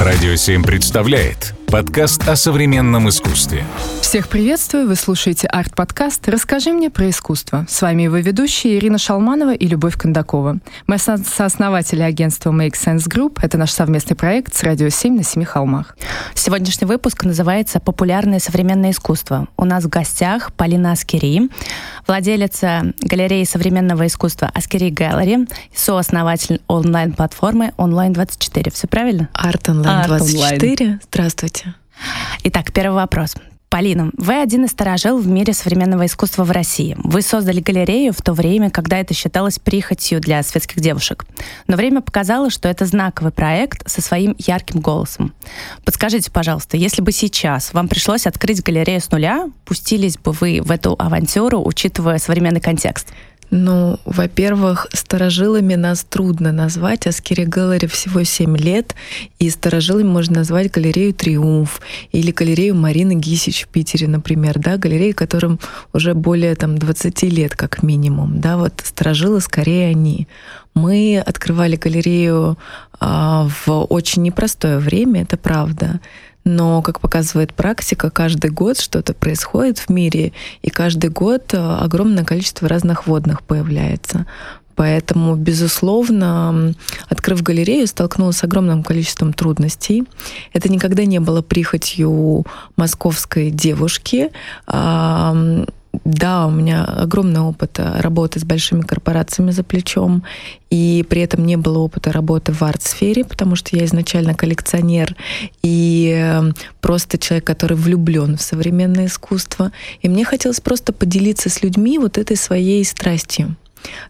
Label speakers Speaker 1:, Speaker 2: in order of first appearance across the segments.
Speaker 1: Радио 7 представляет подкаст о современном искусстве.
Speaker 2: Всех приветствую, вы слушаете арт-подкаст «Расскажи мне про искусство». С вами его ведущие Ирина Шалманова и Любовь Кондакова. Мы со- сооснователи агентства Make Sense Group. Это наш совместный проект с Радио 7 на Семи холмах.
Speaker 3: Сегодняшний выпуск называется «Популярное современное искусство». У нас в гостях Полина Аскери, владелица галереи современного искусства Askeri Gallery, сооснователь онлайн-платформы Онлайн-24. Все правильно?
Speaker 4: Art Online 24. Здравствуйте.
Speaker 3: Итак, первый вопрос. Полина, вы один из старожил в мире современного искусства в России. Вы создали галерею в то время, когда это считалось прихотью для светских девушек. Но время показало, что это знаковый проект со своим ярким голосом. Подскажите, пожалуйста, если бы сейчас вам пришлось открыть галерею с нуля, пустились бы вы в эту авантюру, учитывая современный контекст?
Speaker 4: Ну, во-первых, старожилами нас трудно назвать. Askeri Gallery всего 7 лет, и старожилами можно назвать галерею «Триумф» или галерею Марины Гисич в Питере, например, да, галереи, которым уже более там, 20 лет как минимум. Да, вот старожилы скорее они. Мы открывали галерею а, в очень непростое время, это правда. Но, как показывает практика, каждый год что-то происходит в мире, и каждый год э, огромное количество разных водных появляется. Поэтому, безусловно, открыв галерею, столкнулась с огромным количеством трудностей. Это никогда не было прихотью московской девушки. Да, у меня огромный опыт работы с большими корпорациями за плечом, и при этом не было опыта работы в арт-сфере, потому что я изначально коллекционер и э, просто человек, который влюблен в современное искусство. И мне хотелось просто поделиться с людьми вот этой своей страстью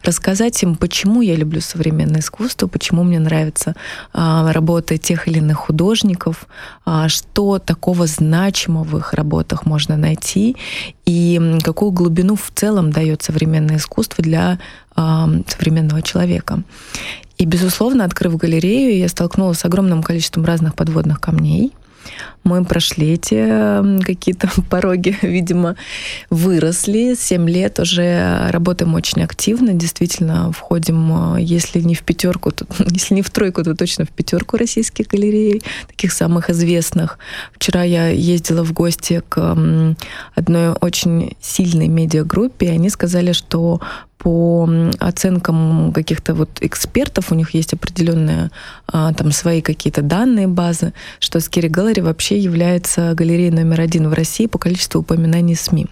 Speaker 4: рассказать им, почему я люблю современное искусство, почему мне нравится а, работа тех или иных художников, а, что такого значимого в их работах можно найти и какую глубину в целом дает современное искусство для а, современного человека. И, безусловно, открыв галерею, я столкнулась с огромным количеством разных подводных камней — мы прошли эти какие-то пороги, видимо, выросли. Семь лет уже работаем очень активно. Действительно, входим, э, если не в пятерку, то, если не в тройку, то точно в пятерку российских галерей, таких самых известных. Вчера я ездила в гости к одной очень сильной медиагруппе, и они сказали, что по оценкам каких-то вот экспертов, у них есть определенные а, там свои какие-то данные, базы, что Scary Gallery вообще является галереей номер один в России по количеству упоминаний СМИ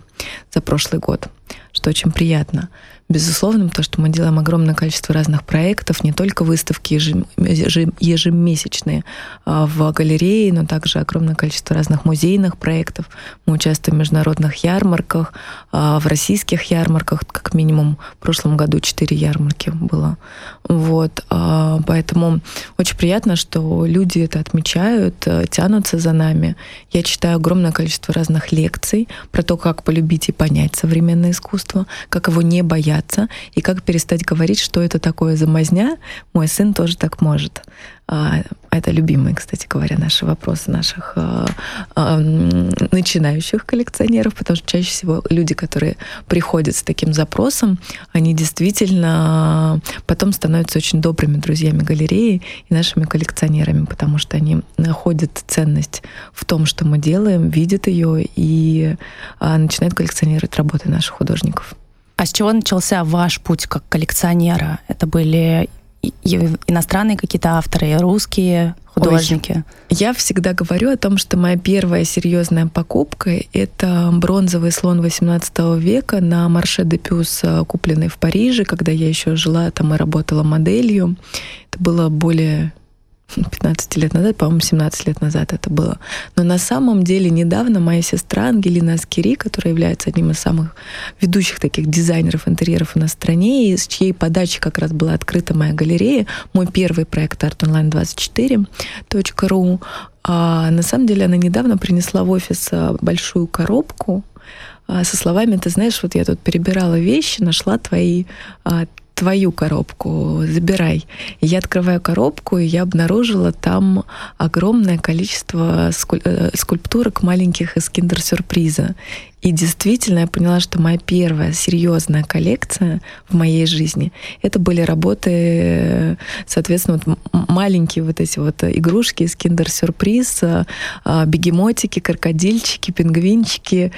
Speaker 4: за прошлый год, что очень приятно. Безусловно, то, что мы делаем огромное количество разных проектов, не только выставки ежемесячные а, в галерее, но также огромное количество разных музейных проектов. Мы участвуем в международных ярмарках, а, в российских ярмарках, как минимум в прошлом году четыре ярмарки было. Вот. А, поэтому очень приятно, что люди это отмечают, э, тянутся за нами. Я читаю огромное количество разных лекций про то, как полюбить и понять современное искусство, как его не бояться бояться и как перестать говорить, что это такое за мазня. Мой сын тоже так может. А, это любимые, кстати говоря, наши вопросы наших а, а, начинающих коллекционеров, потому что чаще всего люди, которые приходят с таким запросом, они действительно потом становятся очень добрыми друзьями галереи и нашими коллекционерами, потому что они находят ценность в том, что мы делаем, видят ее и начинают коллекционировать работы наших художников.
Speaker 3: А с чего начался ваш путь как коллекционера? Это были иностранные какие-то авторы, русские художники? Ой,
Speaker 4: я всегда говорю о том, что моя первая серьезная покупка — это бронзовый слон 18 века на Марше де Пюс, купленный в Париже, когда я еще жила там и работала моделью. Это было более 15 лет назад, по-моему, 17 лет назад это было. Но на самом деле недавно моя сестра Ангелина Аскери, которая является одним из самых ведущих таких дизайнеров интерьеров у нас в стране, и с чьей подачи как раз была открыта моя галерея, мой первый проект artonline24.ru, а на самом деле она недавно принесла в офис а, большую коробку а, со словами, ты знаешь, вот я тут перебирала вещи, нашла твои а, твою коробку, забирай. Я открываю коробку, и я обнаружила там огромное количество э, скульптурок маленьких из киндер-сюрприза. И действительно я поняла, что моя первая серьезная коллекция в моей жизни это были работы, соответственно, вот маленькие вот эти вот игрушки из киндер-сюрприз, а, бегемотики, крокодильчики, пингвинчики.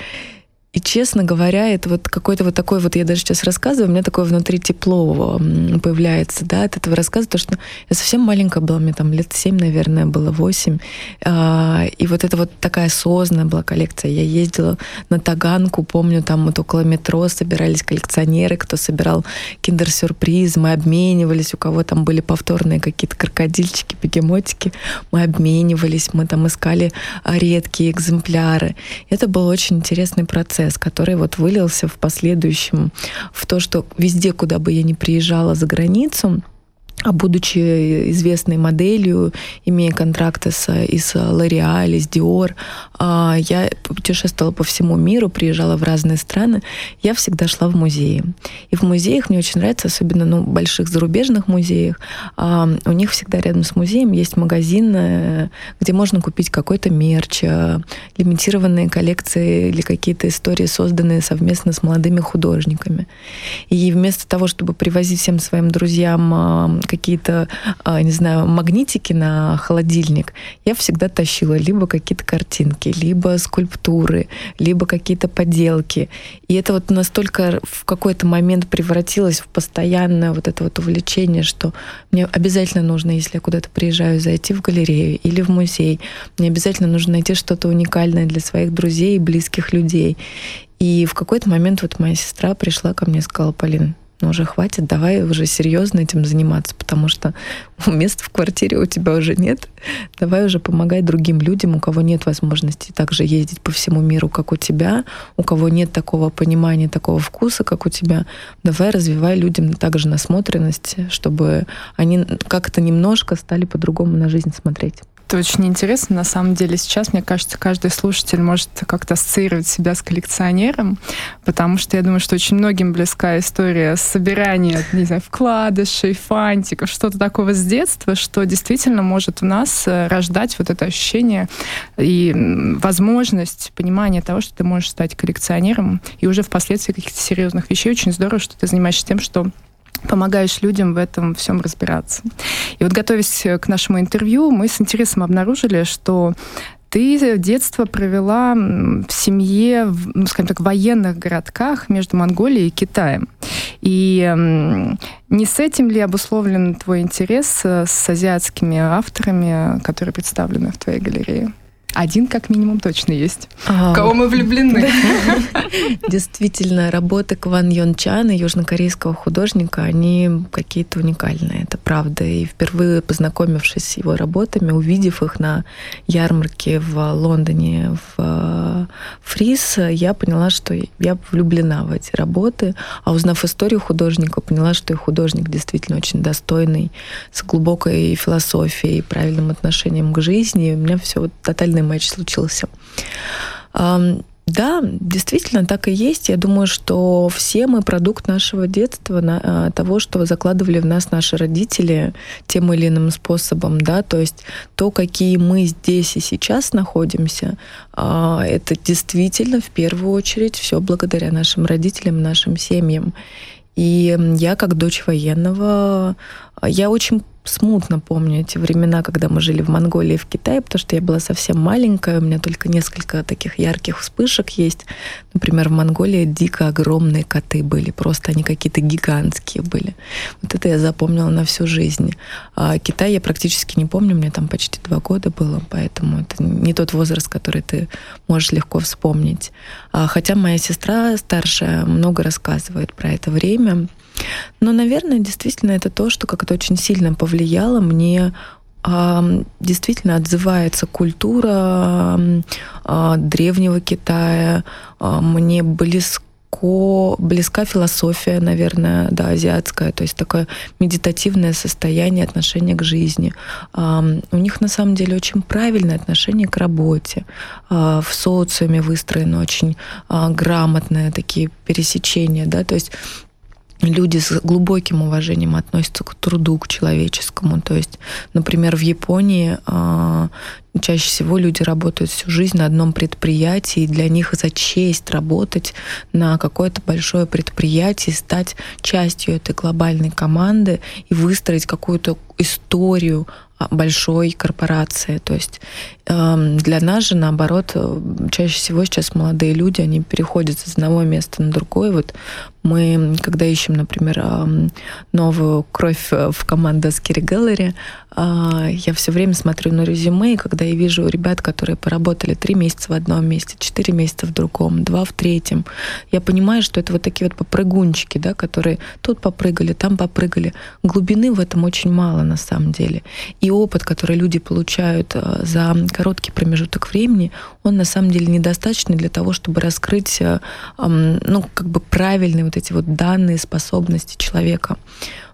Speaker 4: И, честно говоря, это вот какой-то вот такой вот, я даже сейчас рассказываю, у меня такое внутри тепло появляется, да, от этого рассказа, то, что я совсем маленькая была, мне там лет семь, наверное, было восемь, а, и вот это вот такая осознанная была коллекция. Я ездила на Таганку, помню, там вот около метро собирались коллекционеры, кто собирал киндер-сюрприз, мы обменивались, у кого там были повторные какие-то крокодильчики, бегемотики, мы обменивались, мы там искали редкие экземпляры. Это был очень интересный процесс процесс, который вот вылился в последующем в то, что везде, куда бы я ни приезжала за границу, а будучи известной моделью, имея контракты с, и с L'Oreal, и Dior, а, я путешествовала по всему миру, приезжала в разные страны, я всегда шла в музеи. И в музеях мне очень нравится, особенно ну, больших зарубежных музеях, а, у них всегда рядом с музеем есть магазин, э, где можно купить какой-то мерч, э, лимитированные коллекции или какие-то истории, созданные совместно с молодыми художниками. И вместо того, чтобы привозить всем своим друзьям а, какие-то, а, не знаю, магнитики на холодильник, я всегда тащила либо какие-то картинки, либо скульптуры, либо какие-то поделки. И это вот настолько в какой-то момент превратилось в постоянное вот это вот увлечение, что мне обязательно нужно, если я куда-то приезжаю, зайти в галерею или в музей. Мне обязательно нужно найти что-то уникальное для своих друзей и близких людей. И в какой-то момент вот моя сестра пришла ко мне и сказала, Полин, ну уже хватит, давай уже серьезно этим заниматься, потому что места в квартире у тебя уже нет. Давай уже помогай другим людям, у кого нет возможности также ездить по всему миру, как у тебя, у кого нет такого понимания, такого вкуса, как у тебя. Давай развивай людям также насмотренность, чтобы они как-то немножко стали по-другому на жизнь смотреть.
Speaker 2: Это очень интересно. На самом деле сейчас, мне кажется, каждый слушатель может как-то ассоциировать себя с коллекционером, потому что я думаю, что очень многим близка история собирания, не знаю, вкладышей, фантиков, что-то такого с детства, что действительно может у нас э, рождать вот это ощущение и возможность понимания того, что ты можешь стать коллекционером, и уже впоследствии каких-то серьезных вещей. Очень здорово, что ты занимаешься тем, что помогаешь людям в этом всем разбираться. И вот готовясь к нашему интервью, мы с интересом обнаружили, что ты детство провела в семье, ну, скажем так, военных городках между Монголией и Китаем. И не с этим ли обусловлен твой интерес э, с азиатскими авторами, которые представлены в твоей галерее? Один как минимум точно есть. А... Кого мы влюблены.
Speaker 4: Действительно, работы Кван Йон Чана, южнокорейского художника, они какие-то уникальные, это правда. И впервые познакомившись с его работами, увидев их на ярмарке в Лондоне, в Фрис, я поняла, что я влюблена в эти работы. А узнав историю художника, поняла, что и художник действительно очень достойный, с глубокой философией, правильным отношением к жизни. И у меня все вот тотально позитивный матч случился. Да, действительно, так и есть. Я думаю, что все мы продукт нашего детства, а, того, что закладывали в нас наши родители тем или иным способом, да, то есть то, какие мы здесь и сейчас находимся, а, это действительно в первую очередь все благодаря нашим родителям, нашим семьям. И я, как дочь военного, я очень смутно помню эти времена, когда мы жили в Монголии и в Китае, потому что я была совсем маленькая, у меня только несколько таких ярких вспышек есть. Например, в Монголии дико огромные коты были, просто они какие-то гигантские были. Вот это я запомнила на всю жизнь. А Китай я практически не помню, мне там почти два года было, поэтому это не тот возраст, который ты можешь легко вспомнить. А хотя моя сестра старшая много рассказывает про это время, но, наверное, действительно это то, что как-то очень сильно повлияло мне действительно отзывается культура древнего Китая, мне близко близка философия, наверное, да, азиатская, то есть такое медитативное состояние отношения к жизни. У них на самом деле очень правильное отношение к работе. В социуме выстроены очень грамотные такие пересечения, да, то есть люди с глубоким уважением относятся к труду, к человеческому. То есть, например, в Японии э, чаще всего люди работают всю жизнь на одном предприятии, и для них за честь работать на какое-то большое предприятие, стать частью этой глобальной команды и выстроить какую-то историю большой корпорации. То есть э, для нас же, наоборот, э, чаще всего сейчас молодые люди, они переходят с одного места на другое. Вот мы, когда ищем, например, новую кровь э, в команду Skiri Gallery, э, я все время смотрю на резюме, и когда я вижу ребят, которые поработали три месяца в одном месте, четыре месяца в другом, два в третьем, я понимаю, что это вот такие вот попрыгунчики, да, которые тут попрыгали, там попрыгали. Глубины в этом очень мало на самом деле. И опыт, который люди получают э, за короткий промежуток времени, он на самом деле недостаточный для того, чтобы раскрыть э, ну, как бы правильные вот эти вот данные, способности человека.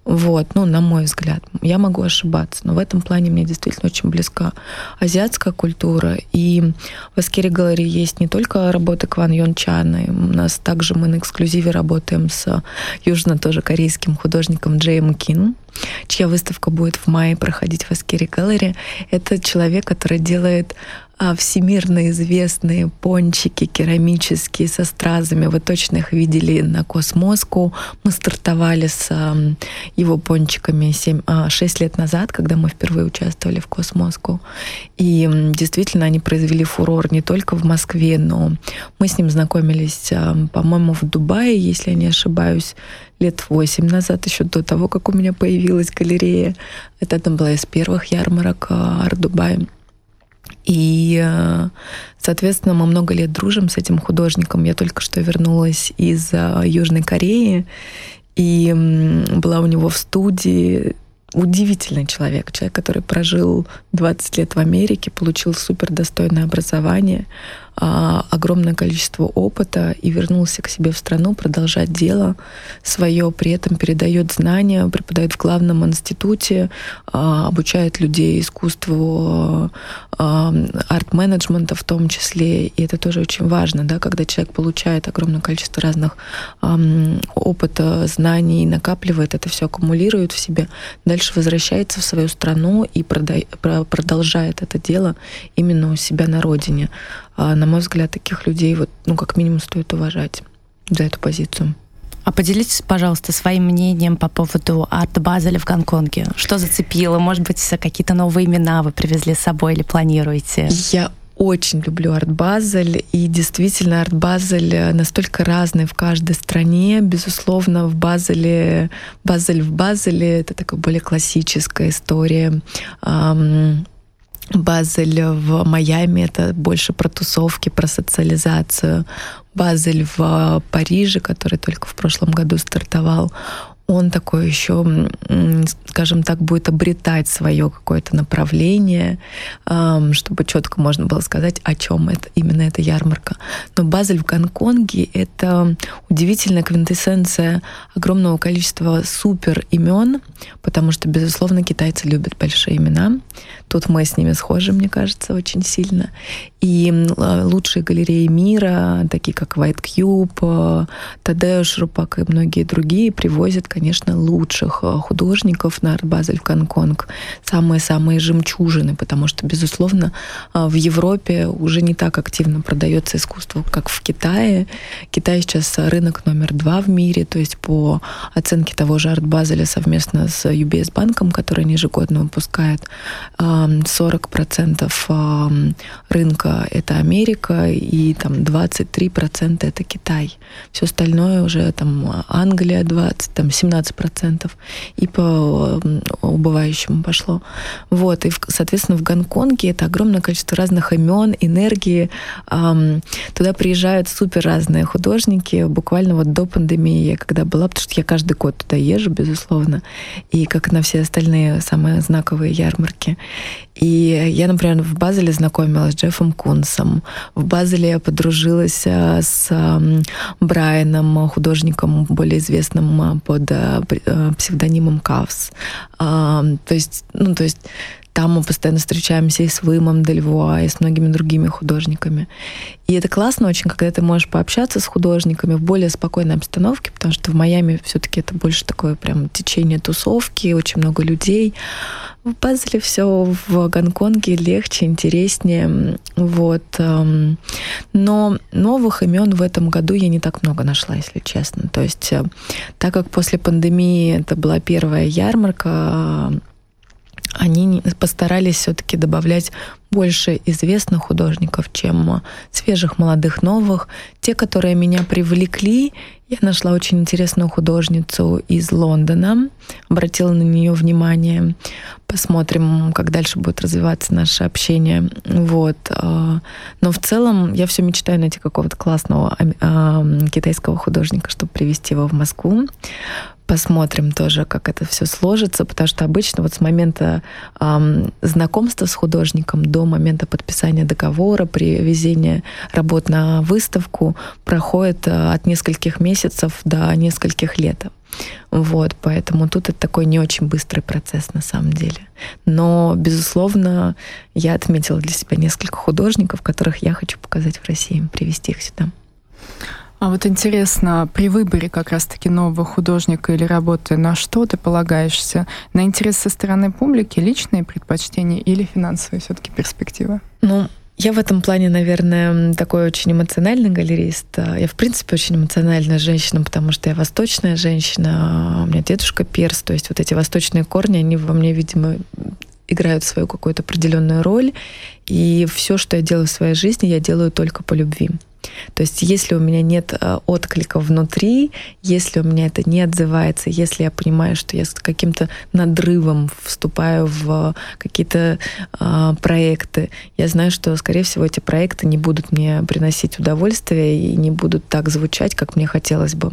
Speaker 4: Вот, ну, на мой взгляд. Я могу ошибаться, но в этом плане мне действительно очень близка азиатская культура. И в Askeri Gallery есть не только работы Кван Ён Чана, у нас также мы на эксклюзиве работаем с южно тоже корейским художником Джей Ён Ким, чья выставка будет в мае проходить в Askeri Gallery. Это человек, который делает а всемирно известные пончики керамические со стразами. Вы точно их видели на Cosmoscow. Мы стартовали с его пончиками 7, 6 а, лет назад, когда мы впервые участвовали в Cosmoscow. И действительно они произвели фурор не только в Москве, но мы с ним знакомились, по-моему, в Дубае, если я не ошибаюсь, лет восемь назад, еще до того, как у меня появилась галерея. Это там была из первых ярмарок а, Art Dubai. И, э, соответственно, мы много лет дружим с этим художником. Я только что вернулась из э, Южной Кореи и была у него в студии. Удивительный человек, человек, который прожил 20 лет в Америке, получил супер достойное образование, а, огромное количество опыта и вернулся к себе в страну продолжать дело свое, при этом передает знания, преподает в главном институте, а, обучает людей искусству а, арт-менеджмента в том числе. И это тоже очень важно, да, когда человек получает огромное количество разных опыта, знаний, накапливает это все, аккумулирует в себе, дальше возвращается в свою страну и продолжает это дело именно у себя на родине. А, на мой взгляд, таких людей вот, ну, как минимум, стоит уважать за эту позицию.
Speaker 3: А поделитесь, пожалуйста, своим мнением по поводу арт-базеля в Гонконге. Что зацепило? Может быть, какие-то новые имена вы привезли с собой или планируете?
Speaker 4: Я очень люблю арт-базель, и действительно арт-базель настолько разный в каждой стране. Безусловно, в Базеле, Базель в Базеле — это такая более классическая история. Базель в Майами — это больше про тусовки, про социализацию. Базель в Париже, который только в прошлом году стартовал, он такой еще, скажем так, будет обретать свое какое-то направление, чтобы четко можно было сказать, о чем это именно эта ярмарка. Но Базель в Гонконге — это удивительная квинтэссенция огромного количества супер имен, потому что, безусловно, китайцы любят большие имена. Тут мы с ними схожи, мне кажется, очень сильно. И лучшие галереи мира, такие как White Cube, Тадеуш Рупак и многие другие, привозят, конечно, лучших э, художников на арт-базель в Гонконг. Самые-самые жемчужины, потому что, безусловно, э, в Европе уже не так активно продается искусство, как в Китае. Китай сейчас рынок номер два в мире, то есть по оценке того же арт-базеля совместно с UBS банком, который они ежегодно выпускает, 40% эм, рынка это Америка, и там 23% это Китай. Все остальное уже там Англия 20, там 17%, и по убывающему пошло. Вот, и, соответственно, в Гонконге это огромное количество разных имен, энергии. Туда приезжают супер разные художники. Буквально вот до пандемии я когда была, потому что я каждый год туда езжу, безусловно, и как на все остальные самые знаковые ярмарки. И я, например, в Базеле знакомилась с Джеффом Кунсом. В Базеле я подружилась э, с Брайаном, художником, более известным э, под э, псевдонимом Кавс. То есть, ну, то есть Там мы постоянно встречаемся и с Вымом Дельвуа, и с многими другими художниками. И это классно очень, когда ты можешь пообщаться с художниками в более спокойной обстановке, потому что в Майами все-таки это больше такое прям течение тусовки, очень много людей. В Базеле все в Гонконге легче, интереснее. Вот. Эм, но новых имен в этом году я не так много нашла, если честно. То есть, э, так как после пандемии это была первая ярмарка, они постарались все-таки добавлять больше известных художников, чем свежих, молодых, новых. Те, которые меня привлекли, я нашла очень интересную художницу из Лондона, обратила на нее внимание. Посмотрим, как дальше будет развиваться наше общение. Вот. А, но в целом я все мечтаю найти какого-то классного китайского художника, чтобы привести его в Москву посмотрим тоже, как это все сложится, потому что обычно вот с момента эм, знакомства с художником до момента подписания договора, привезения работ на выставку проходит э, от нескольких месяцев до нескольких лет. Вот, поэтому тут это такой не очень быстрый процесс на самом деле. Но, безусловно, я отметила для себя несколько художников, которых я хочу показать в России, привести их сюда.
Speaker 2: А вот интересно, при выборе как раз-таки нового художника или работы, на что ты полагаешься? На интерес со стороны публики, личные предпочтения или финансовые все-таки перспективы?
Speaker 4: Ну, я в этом плане, наверное, такой очень эмоциональный галерист. Я, в принципе, очень эмоциональная женщина, потому что я восточная женщина, у меня дедушка перс, то есть вот эти восточные корни, они во мне, видимо, играют свою какую-то определенную роль. И все, что я делаю в своей жизни, я делаю только по любви. То есть если у меня нет э, отклика внутри, если у меня это не отзывается, если я понимаю, что я с каким-то надрывом вступаю в какие-то э, проекты, я знаю, что, скорее всего, эти проекты не будут мне приносить удовольствие и не будут так звучать, как мне хотелось бы.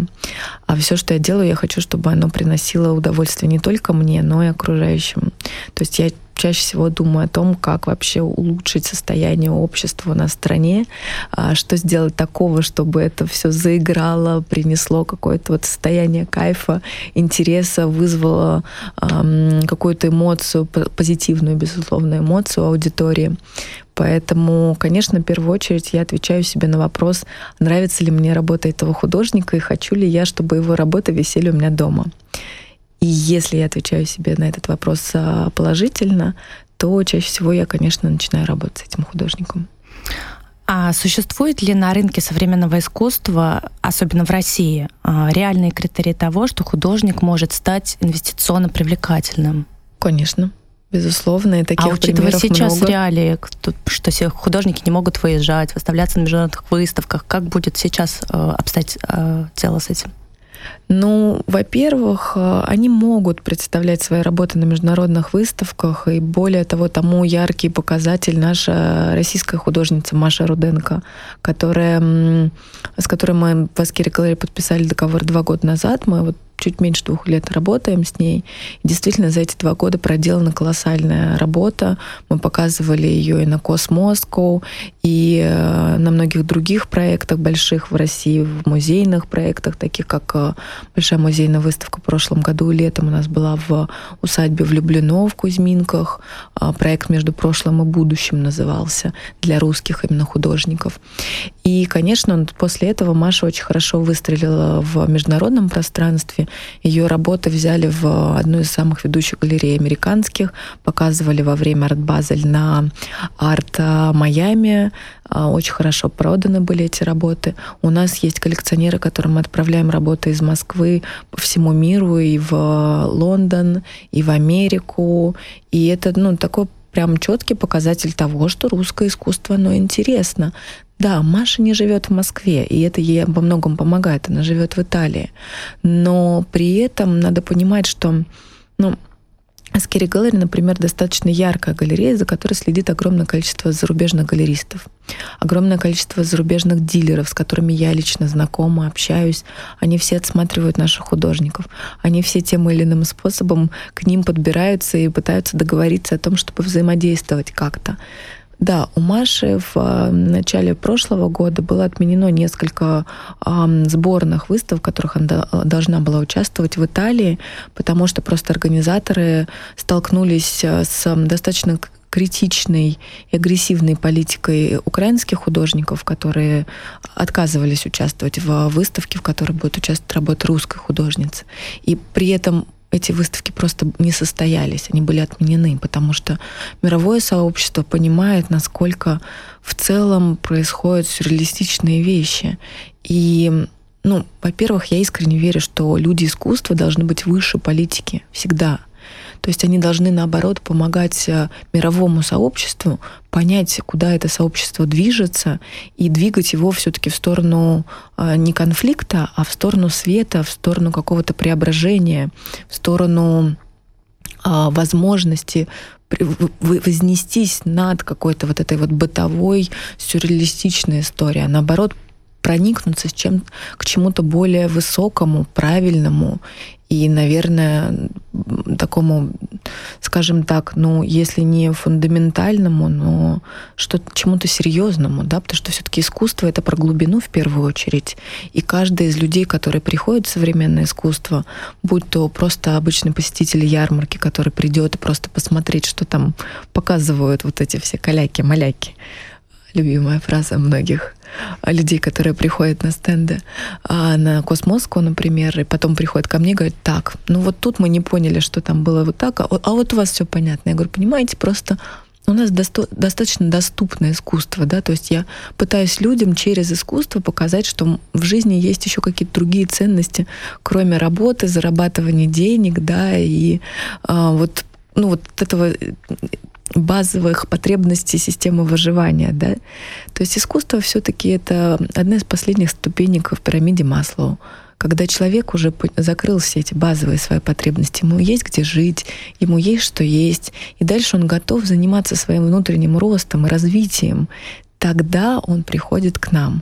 Speaker 4: А все, что я делаю, я хочу, чтобы оно приносило удовольствие не только мне, но и окружающим. То есть я чаще всего думаю о том, как вообще улучшить состояние общества на стране, а, что сделать такого, чтобы это все заиграло, принесло какое-то вот состояние кайфа, интереса, вызвало какую-то эмоцию, позитивную, безусловно, эмоцию аудитории. Поэтому, конечно, в первую очередь я отвечаю себе на вопрос, нравится ли мне работа этого художника и хочу ли я, чтобы его работы висели у меня дома. И если я отвечаю себе на этот вопрос а, положительно, то чаще всего я, конечно, начинаю работать с этим художником.
Speaker 3: А существует ли на рынке современного искусства, особенно в России, а, реальные критерии того, что художник может стать инвестиционно привлекательным?
Speaker 4: Конечно. Безусловно, и таких
Speaker 3: а учитывая сейчас
Speaker 4: много.
Speaker 3: реалии, что художники не могут выезжать, выставляться на международных выставках, как будет сейчас э, обстоять э, дело с этим?
Speaker 4: Ну, во-первых, э, они могут представлять свои работы на международных выставках, и более того, тому яркий показатель наша российская художница Маша Руденко, которая, с которой мы в Аскере подписали договор два года назад. Мы вот чуть меньше двух лет работаем с ней. И действительно, за эти два года проделана колоссальная работа. Мы показывали ее и на Космоску, и э, на многих других проектах больших в России, в музейных проектах, таких как э, Большая музейная выставка в прошлом году летом у нас была в усадьбе Влюблено в Кузьминках. А, проект «Между прошлым и будущим» назывался для русских именно художников. И, конечно, после этого Маша очень хорошо выстрелила в международном пространстве. Ее работы взяли в одну из самых ведущих галерей американских, показывали во время арт-базель на арт Майами. А, очень хорошо проданы были эти работы. У нас есть коллекционеры, которым мы отправляем работы из Москвы по всему миру, и в Лондон, и в Америку. И это ну, такой прям четкий показатель того, что русское искусство, оно интересно. Да, Маша не живет в Москве, и это ей во многом помогает. Она живет в Италии. Но при этом надо понимать, что ну, Askeri Gallery, например, достаточно яркая галерея, за которой следит огромное количество зарубежных галеристов, огромное количество зарубежных дилеров, с которыми я лично знакома, общаюсь. Они все отсматривают наших художников. Они все тем или иным способом к ним подбираются и пытаются договориться о том, чтобы взаимодействовать как-то. Да, у Маши в э, начале прошлого года было отменено несколько э, сборных выставок, в которых она должна была участвовать в Италии, потому что просто организаторы столкнулись э, с достаточно критичной и агрессивной политикой украинских художников, которые отказывались участвовать в выставке, в которой будет участвовать работа русской художницы. И при этом эти выставки просто не состоялись, они были отменены, потому что мировое сообщество понимает, насколько в целом происходят сюрреалистичные вещи. И ну, во-первых, я искренне верю, что люди искусства должны быть выше политики всегда. То есть они должны, наоборот, помогать э, мировому сообществу понять, куда это сообщество движется, и двигать его все-таки в сторону э, не конфликта, а в сторону света, в сторону какого-то преображения, в сторону а, возможности вознестись над какой-то вот этой вот бытовой сюрреалистичной историей, а наоборот проникнуться с чем, к чему-то более высокому, правильному и, наверное, такому, скажем так, ну, если не фундаментальному, но что чему-то серьезному, да, потому что все-таки искусство это про глубину в первую очередь. И каждый из людей, которые приходят в современное искусство, будь то просто обычный посетитель ярмарки, который придет и просто посмотреть, что там показывают вот эти все каляки-маляки, любимая фраза многих людей, которые приходят на стенды, а на Космоску, например, и потом приходят ко мне и говорят, так, ну вот тут мы не поняли, что там было вот так, а, а вот у вас все понятно. Я говорю, понимаете, просто у нас досто- достаточно доступное искусство, да, то есть я пытаюсь людям через искусство показать, что в жизни есть еще какие-то другие ценности, кроме работы, зарабатывания денег, да, и а, вот ну вот этого базовых потребностей системы выживания, да. То есть искусство все-таки это одна из последних ступенек в пирамиде Маслоу когда человек уже закрыл все эти базовые свои потребности, ему есть где жить, ему есть что есть, и дальше он готов заниматься своим внутренним ростом и развитием, тогда он приходит к нам.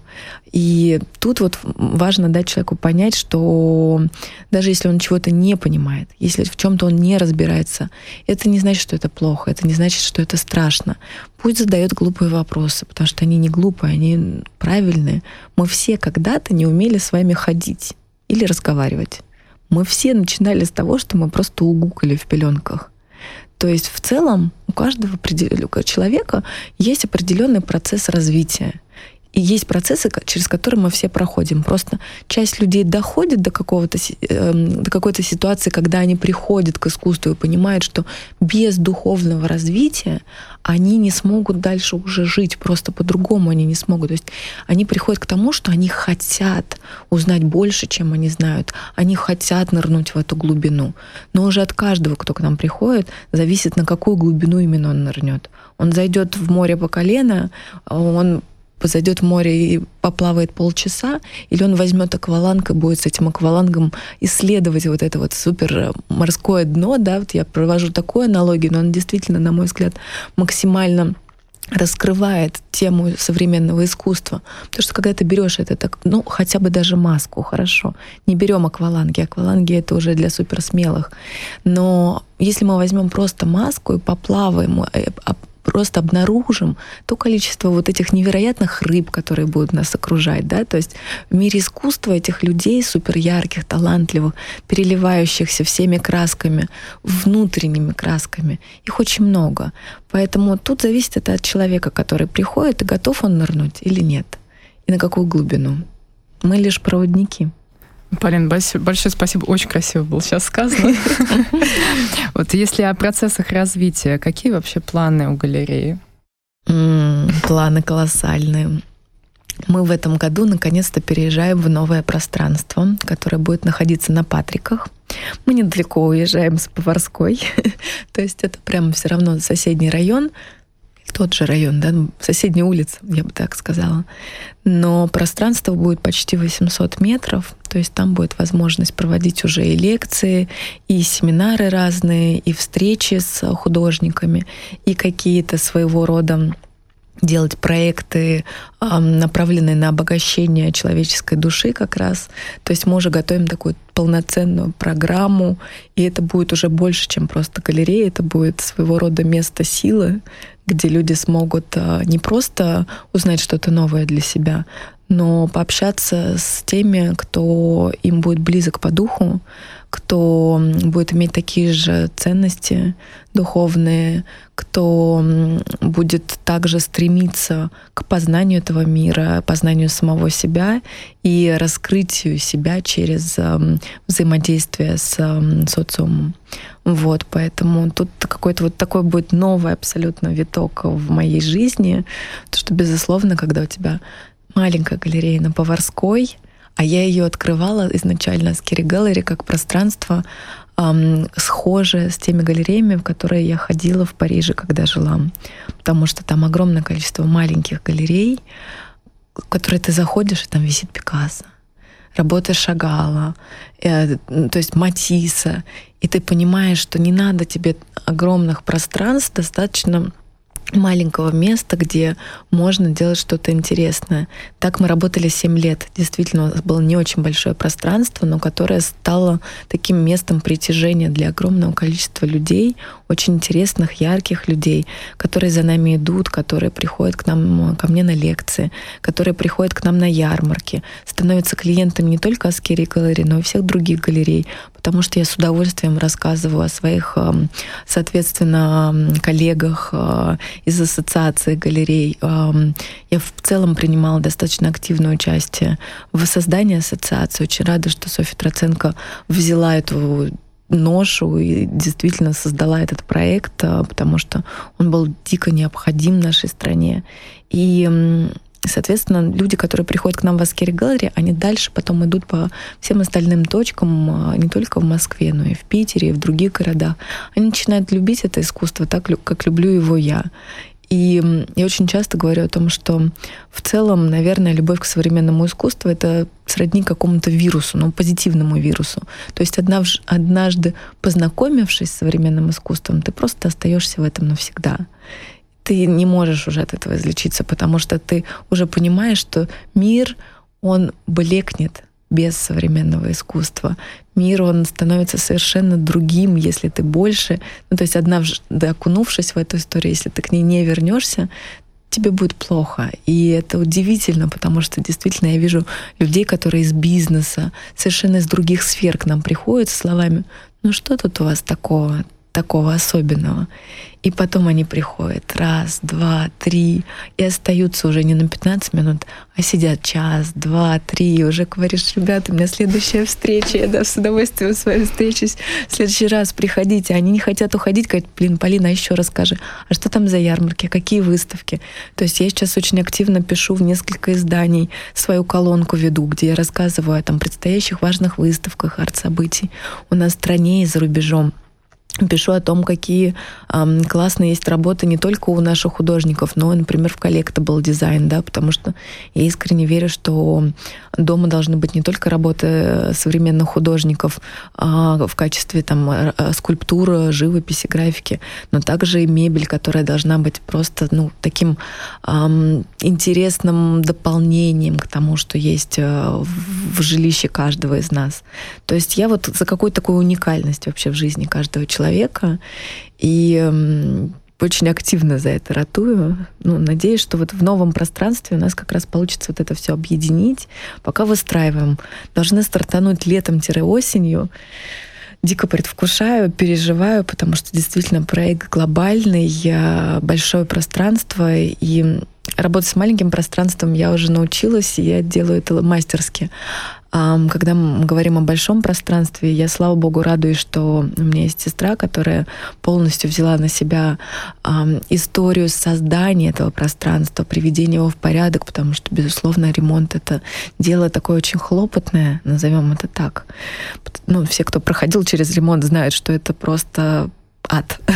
Speaker 4: И тут вот важно дать человеку понять, что даже если он чего-то не понимает, если в чем-то он не разбирается, это не значит, что это плохо, это не значит, что это страшно. Пусть задает глупые вопросы, потому что они не глупые, они правильные. Мы все когда-то не умели с вами ходить или разговаривать. Мы все начинали с того, что мы просто угукали в пеленках. То есть в целом у каждого человека есть определенный процесс развития. И есть процессы, через которые мы все проходим. Просто часть людей доходит до, какого-то, эм, до какой-то ситуации, когда они приходят к искусству и понимают, что без духовного развития они не смогут дальше уже жить, просто по-другому они не смогут. То есть они приходят к тому, что они хотят узнать больше, чем они знают. Они хотят нырнуть в эту глубину. Но уже от каждого, кто к нам приходит, зависит, на какую глубину именно он нырнет. Он зайдет в море по колено, он зайдет в море и поплавает полчаса, или он возьмет акваланг и будет с этим аквалангом исследовать вот это вот супер морское дно, да, вот я провожу такую аналогию, но он действительно, на мой взгляд, максимально раскрывает тему современного искусства. Потому что когда ты берешь это так, ну, хотя бы даже маску, хорошо. Не берем акваланги. Акваланги это уже для суперсмелых. Но если мы возьмем просто маску и поплаваем, э, просто обнаружим то количество вот этих невероятных рыб, которые будут нас окружать, да, то есть в мире искусства этих людей супер ярких, талантливых, переливающихся всеми красками, внутренними красками, их очень много. Поэтому тут зависит это от человека, который приходит, и готов он нырнуть или нет, и на какую глубину. Мы лишь проводники.
Speaker 2: Полин, большое спасибо. Очень красиво было сейчас сказано. Вот если о процессах развития, какие вообще планы у галереи?
Speaker 4: Планы колоссальные. Мы в этом году наконец-то переезжаем в новое пространство, которое будет находиться на Патриках. Мы недалеко уезжаем с Поварской, то есть это прямо все равно соседний район, тот же район, да, ну, соседняя улица, я бы так сказала. Но пространство будет почти 800 метров, то есть там будет возможность проводить уже и лекции, и семинары разные, и встречи с художниками, и какие-то своего рода делать проекты, направленные на обогащение человеческой души как раз. То есть мы уже готовим такую полноценную программу, и это будет уже больше, чем просто галерея, это будет своего рода место силы, где люди смогут а, не просто узнать что-то новое для себя, но пообщаться с теми, кто им будет близок по духу, кто будет иметь такие же ценности духовные, кто будет также стремиться к познанию этого мира, познанию самого себя и раскрытию себя через взаимодействие с социумом. Вот, поэтому тут какой-то вот такой будет новый абсолютно виток в моей жизни, то что, безусловно, когда у тебя маленькая галерея на Поварской — а я ее открывала изначально Askeri Gallery как пространство, эм, схожее с теми галереями, в которые я ходила в Париже, когда жила. Потому что там огромное количество маленьких галерей, в которые ты заходишь, и там висит Пикассо работа Шагала, э, то есть Матисса, и ты понимаешь, что не надо тебе огромных пространств, достаточно маленького места, где можно делать что-то интересное. Так мы работали 7 лет. Действительно, у нас было не очень большое пространство, но которое стало таким местом притяжения для огромного количества людей, очень интересных, ярких людей, которые за нами идут, которые приходят к нам, ко мне на лекции, которые приходят к нам на ярмарки, становятся клиентами не только Аскери галереи, но и всех других галерей, потому что я с удовольствием рассказываю о своих, эм, соответственно, коллегах э, из ассоциации галерей. Я в целом принимала достаточно активное участие в создании ассоциации. Очень рада, что Софья Троценко взяла эту ношу и действительно создала этот проект, э, потому что он был дико необходим нашей стране. И Соответственно, люди, которые приходят к нам в Аскери Галлери, они дальше потом идут по всем остальным точкам, а, не только в Москве, но и в Питере, и в других городах. Они начинают любить это искусство так, как люблю его я. И я очень часто говорю о том, что в целом, наверное, любовь к современному искусству — это сродни какому-то вирусу, ну, позитивному вирусу. То есть однажды познакомившись с современным искусством, ты просто остаешься в этом навсегда ты не можешь уже от этого излечиться, потому что ты уже понимаешь, что мир, он блекнет без современного искусства. Мир, он становится совершенно другим, если ты больше, ну, то есть однажды окунувшись в эту историю, если ты к ней не вернешься, тебе будет плохо. И это удивительно, потому что действительно я вижу людей, которые из бизнеса, совершенно из других сфер к нам приходят с словами, ну что тут у вас такого? Такого особенного. И потом они приходят раз, два, три, и остаются уже не на 15 минут, а сидят час, два, три, и уже говоришь, ребята, у меня следующая встреча, я да, с удовольствием с вами встречусь, в следующий раз приходите. Они не хотят уходить, говорят, блин, Полина, а еще расскажи, а что там за ярмарки, какие выставки? То есть я сейчас очень активно пишу в несколько изданий, свою колонку веду, где я рассказываю о там предстоящих важных выставках, арт-событий у нас в стране и за рубежом пишу о том, какие эм, классные есть работы не только у наших художников, но, например, в collectible design, да, потому что я искренне верю, что дома должны быть не только работы современных художников а в качестве там э, скульптуры, живописи, графики, но также и мебель, которая должна быть просто ну таким эм, интересным дополнением к тому, что есть э, в, в жилище каждого из нас. То есть я вот за какую-то такую уникальность вообще в жизни каждого человека человека. И очень активно за это ратую. Ну, надеюсь, что вот в новом пространстве у нас как раз получится вот это все объединить. Пока выстраиваем. Должны стартануть летом-осенью. Дико предвкушаю, переживаю, потому что действительно проект глобальный, большое пространство, и работать с маленьким пространством я уже научилась, и я делаю это мастерски. Когда мы говорим о большом пространстве, я, слава богу, радуюсь, что у меня есть сестра, которая полностью взяла на себя историю создания этого пространства, приведения его в порядок, потому что, безусловно, ремонт — это дело такое очень хлопотное, назовем это так. Ну, все, кто проходил через ремонт, знают, что это просто ад.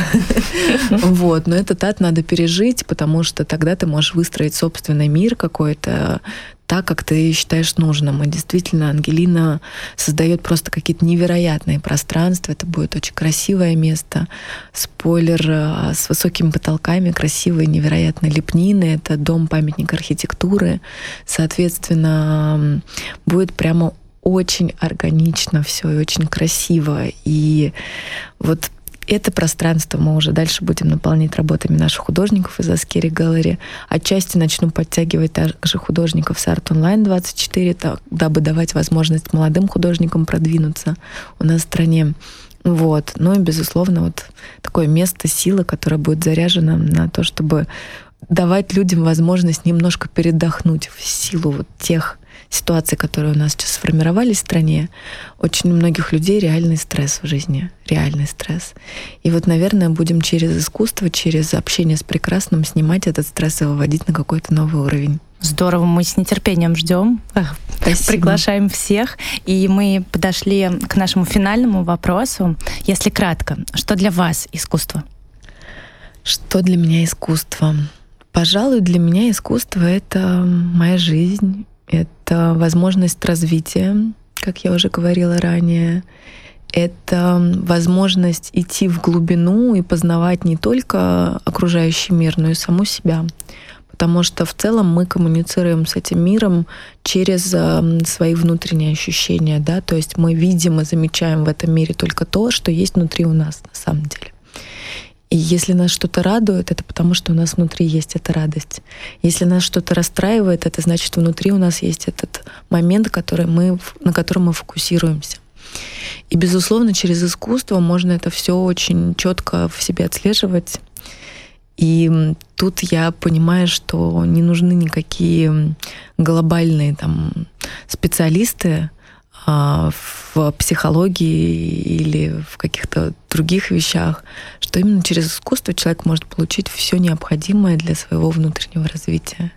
Speaker 4: Вот, но этот ад надо пережить, потому что тогда ты можешь выстроить собственный мир какой-то так, как ты считаешь нужным. И действительно, Ангелина создает просто какие-то невероятные пространства. Это будет очень красивое место. Спойлер а, с высокими потолками, красивые, невероятные лепнины. Это дом-памятник архитектуры. Соответственно, будет прямо очень органично все и очень красиво. И вот это пространство мы уже дальше будем наполнять работами наших художников из Аскери Галлери. Отчасти начну подтягивать также художников с Art Online 24, так, дабы давать возможность молодым художникам продвинуться у нас в стране. Вот. Ну и, безусловно, вот такое место силы, которое будет заряжено на то, чтобы давать людям возможность немножко передохнуть в силу вот тех ситуации, которые у нас сейчас сформировались в стране, очень у многих людей реальный стресс в жизни, реальный стресс. И вот, наверное, будем через искусство, через общение с прекрасным снимать этот стресс и выводить на какой-то новый уровень.
Speaker 3: Здорово, мы с нетерпением ждем. Спасибо. Приглашаем всех. И мы подошли к нашему финальному вопросу. Если кратко, что для вас искусство?
Speaker 4: Что для меня искусство? Пожалуй, для меня искусство — это моя жизнь, это возможность развития, как я уже говорила ранее. Это возможность идти в глубину и познавать не только окружающий мир, но и саму себя. Потому что в целом мы коммуницируем с этим миром через свои внутренние ощущения. Да? То есть мы видим и замечаем в этом мире только то, что есть внутри у нас на самом деле. И если нас что-то радует, это потому, что у нас внутри есть эта радость. Если нас что-то расстраивает, это значит, внутри у нас есть этот момент, который мы, на котором мы фокусируемся. И, безусловно, через искусство можно это все очень четко в себе отслеживать. И тут я понимаю, что не нужны никакие глобальные там специалисты, в психологии или в каких-то других вещах, что именно через искусство человек может получить все необходимое для своего внутреннего развития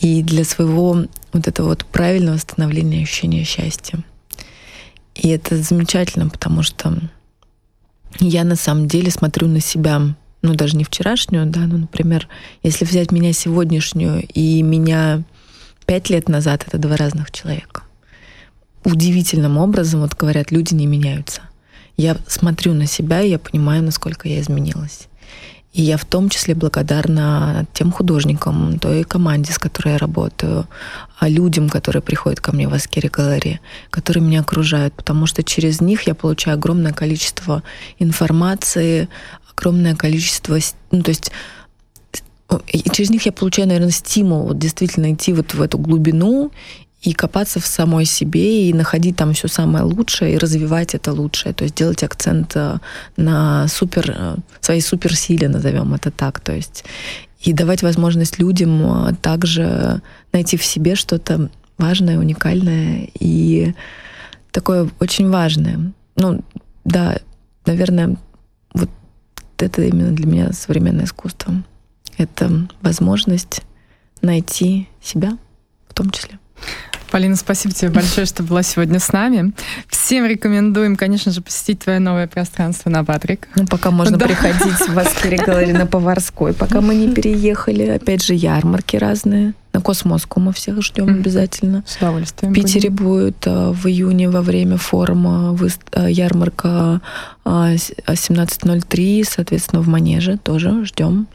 Speaker 4: и для своего вот этого вот правильного становления ощущения счастья. И это замечательно, потому что я на самом деле смотрю на себя, ну даже не вчерашнюю, да, ну, например, если взять меня сегодняшнюю и меня пять лет назад, это два разных человека удивительным образом, вот говорят, люди не меняются. Я смотрю на себя, и я понимаю, насколько я изменилась. И я в том числе благодарна тем художникам, той команде, с которой я работаю, а людям, которые приходят ко мне в ASKERI Gallery, которые меня окружают, потому что через них я получаю огромное количество информации, огромное количество... Ну, то есть и через них я получаю, наверное, стимул вот действительно идти вот в эту глубину и копаться в самой себе, и находить там все самое лучшее, и развивать это лучшее. То есть делать акцент э, на супер, э, своей суперсиле, назовем это так. То есть и давать возможность людям э, также найти в себе что-то важное, уникальное и такое очень важное. Ну, да, наверное, вот это именно для меня современное искусство. Это возможность найти себя в том числе.
Speaker 2: Полина, спасибо тебе большое, что была сегодня с нами. Всем рекомендуем, конечно же, посетить твое новое пространство на Патриках.
Speaker 4: Ну, пока можно да. приходить в ASKERI Gallery на Поварской, пока мы не переехали. Опять же, ярмарки разные. На Cosmoscow мы всех ждем обязательно.
Speaker 2: С удовольствием.
Speaker 4: В Питере будем. будет а, в июне во время форума а, ярмарка 1703, а, соответственно, в Манеже тоже ждем.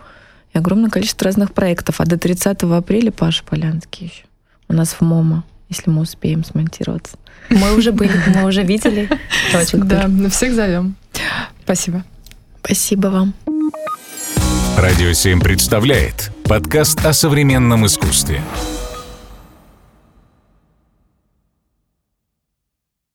Speaker 4: И огромное количество разных проектов. А до 30 апреля Паша Полянский еще у нас в МОМА если мы успеем смонтироваться.
Speaker 3: Мы уже были, мы уже видели.
Speaker 2: Да, на всех зовем. Спасибо.
Speaker 4: Спасибо вам.
Speaker 1: Радио 7 представляет подкаст о современном искусстве.